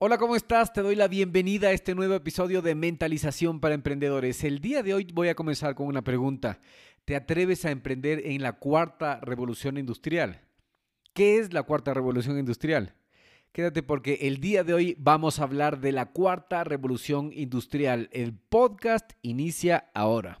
Hola, ¿cómo estás? Te doy la bienvenida a este nuevo episodio de Mentalización para Emprendedores. El día de hoy voy a comenzar con una pregunta. ¿Te atreves a emprender en la cuarta revolución industrial? ¿Qué es la cuarta revolución industrial? Quédate porque el día de hoy vamos a hablar de la cuarta revolución industrial. El podcast inicia ahora.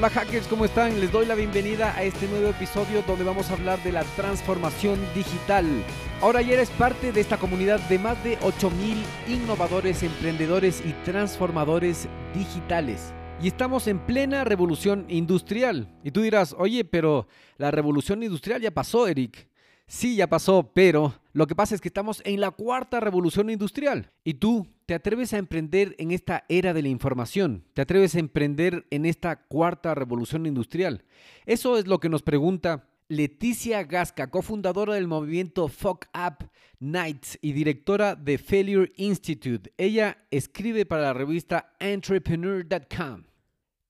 Hola hackers, ¿cómo están? Les doy la bienvenida a este nuevo episodio donde vamos a hablar de la transformación digital. Ahora ya eres parte de esta comunidad de más de 8000 innovadores, emprendedores y transformadores digitales. Y estamos en plena revolución industrial. Y tú dirás, oye, pero la revolución industrial ya pasó, Eric. Sí, ya pasó, pero lo que pasa es que estamos en la cuarta revolución industrial. Y tú te atreves a emprender en esta era de la información, te atreves a emprender en esta cuarta revolución industrial. Eso es lo que nos pregunta Leticia Gasca, cofundadora del movimiento Fuck Up Nights y directora de Failure Institute. Ella escribe para la revista entrepreneur.com.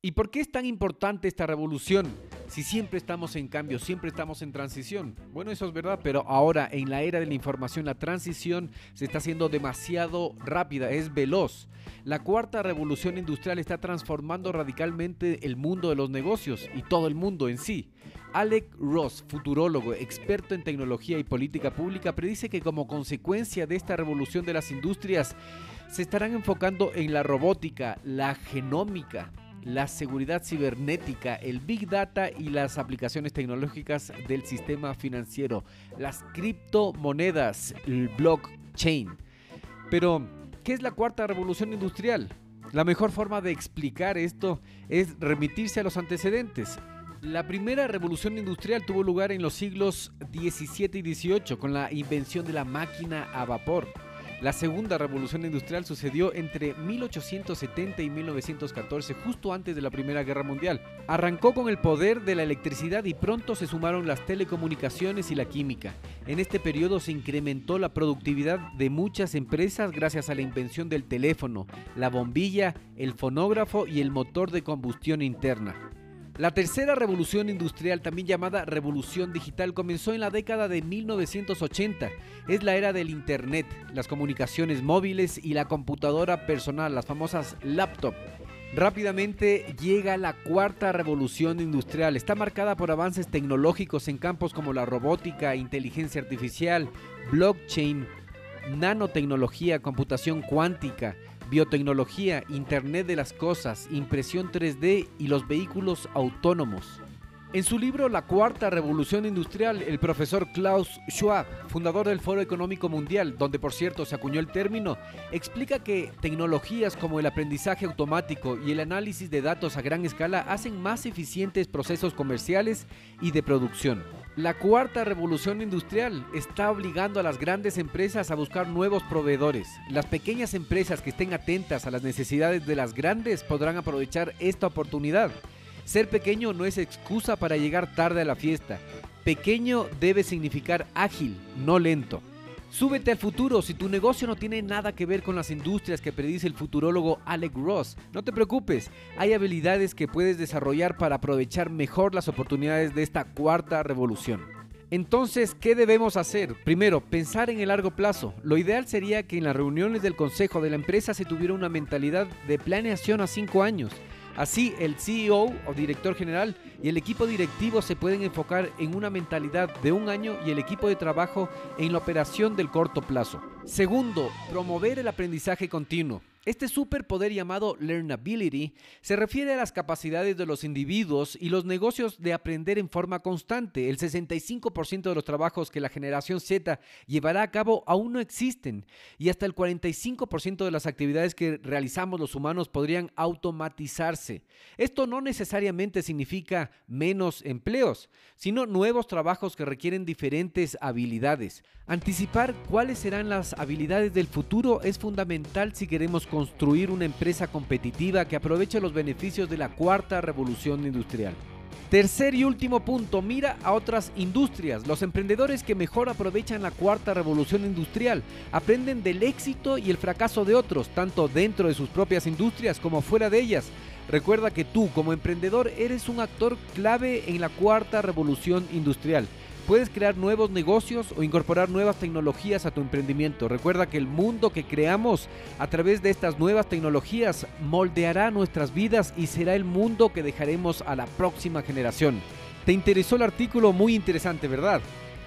¿Y por qué es tan importante esta revolución? Si siempre estamos en cambio, siempre estamos en transición. Bueno, eso es verdad, pero ahora en la era de la información, la transición se está haciendo demasiado rápida, es veloz. La cuarta revolución industrial está transformando radicalmente el mundo de los negocios y todo el mundo en sí. Alec Ross, futurólogo, experto en tecnología y política pública, predice que como consecuencia de esta revolución de las industrias, se estarán enfocando en la robótica, la genómica, la seguridad cibernética, el big data y las aplicaciones tecnológicas del sistema financiero, las criptomonedas, el blockchain. Pero, ¿qué es la cuarta revolución industrial? La mejor forma de explicar esto es remitirse a los antecedentes. La primera revolución industrial tuvo lugar en los siglos XVII y XVIII con la invención de la máquina a vapor. La segunda revolución industrial sucedió entre 1870 y 1914, justo antes de la Primera Guerra Mundial. Arrancó con el poder de la electricidad y pronto se sumaron las telecomunicaciones y la química. En este periodo se incrementó la productividad de muchas empresas gracias a la invención del teléfono, la bombilla, el fonógrafo y el motor de combustión interna. La tercera revolución industrial, también llamada revolución digital, comenzó en la década de 1980. Es la era del Internet, las comunicaciones móviles y la computadora personal, las famosas laptop. Rápidamente llega la cuarta revolución industrial. Está marcada por avances tecnológicos en campos como la robótica, inteligencia artificial, blockchain, nanotecnología, computación cuántica, biotecnología, Internet de las Cosas, impresión 3D y los vehículos autónomos. En su libro La Cuarta Revolución Industrial, el profesor Klaus Schwab, fundador del Foro Económico Mundial, donde por cierto se acuñó el término, explica que tecnologías como el aprendizaje automático y el análisis de datos a gran escala hacen más eficientes procesos comerciales y de producción. La cuarta revolución industrial está obligando a las grandes empresas a buscar nuevos proveedores. Las pequeñas empresas que estén atentas a las necesidades de las grandes podrán aprovechar esta oportunidad. Ser pequeño no es excusa para llegar tarde a la fiesta. Pequeño debe significar ágil, no lento. Súbete al futuro si tu negocio no tiene nada que ver con las industrias que predice el futurólogo Alec Ross. No te preocupes, hay habilidades que puedes desarrollar para aprovechar mejor las oportunidades de esta cuarta revolución. Entonces, ¿qué debemos hacer? Primero, pensar en el largo plazo. Lo ideal sería que en las reuniones del consejo de la empresa se tuviera una mentalidad de planeación a cinco años. Así, el CEO o director general y el equipo directivo se pueden enfocar en una mentalidad de un año y el equipo de trabajo en la operación del corto plazo. Segundo, promover el aprendizaje continuo. Este superpoder llamado learnability se refiere a las capacidades de los individuos y los negocios de aprender en forma constante. El 65% de los trabajos que la generación Z llevará a cabo aún no existen y hasta el 45% de las actividades que realizamos los humanos podrían automatizarse. Esto no necesariamente significa menos empleos, sino nuevos trabajos que requieren diferentes habilidades. Anticipar cuáles serán las habilidades del futuro es fundamental si queremos construir una empresa competitiva que aproveche los beneficios de la cuarta revolución industrial. Tercer y último punto, mira a otras industrias. Los emprendedores que mejor aprovechan la cuarta revolución industrial aprenden del éxito y el fracaso de otros, tanto dentro de sus propias industrias como fuera de ellas. Recuerda que tú como emprendedor eres un actor clave en la cuarta revolución industrial. Puedes crear nuevos negocios o incorporar nuevas tecnologías a tu emprendimiento. Recuerda que el mundo que creamos a través de estas nuevas tecnologías moldeará nuestras vidas y será el mundo que dejaremos a la próxima generación. ¿Te interesó el artículo? Muy interesante, ¿verdad?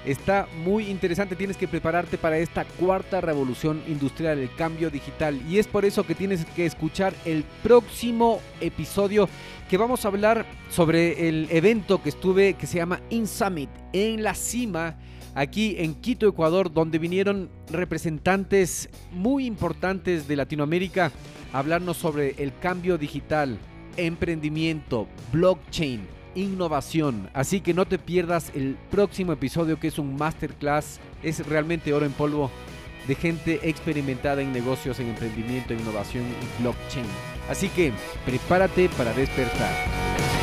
Está muy interesante, tienes que prepararte para esta cuarta revolución industrial, el cambio digital. Y es por eso que tienes que escuchar el próximo episodio que vamos a hablar sobre el evento que estuve que se llama In Summit en la cima aquí en Quito, Ecuador, donde vinieron representantes muy importantes de Latinoamérica a hablarnos sobre el cambio digital, emprendimiento, blockchain innovación. Así que no te pierdas el próximo episodio que es un masterclass. Es realmente oro en polvo de gente experimentada en negocios, en emprendimiento, en innovación y blockchain. Así que prepárate para despertar.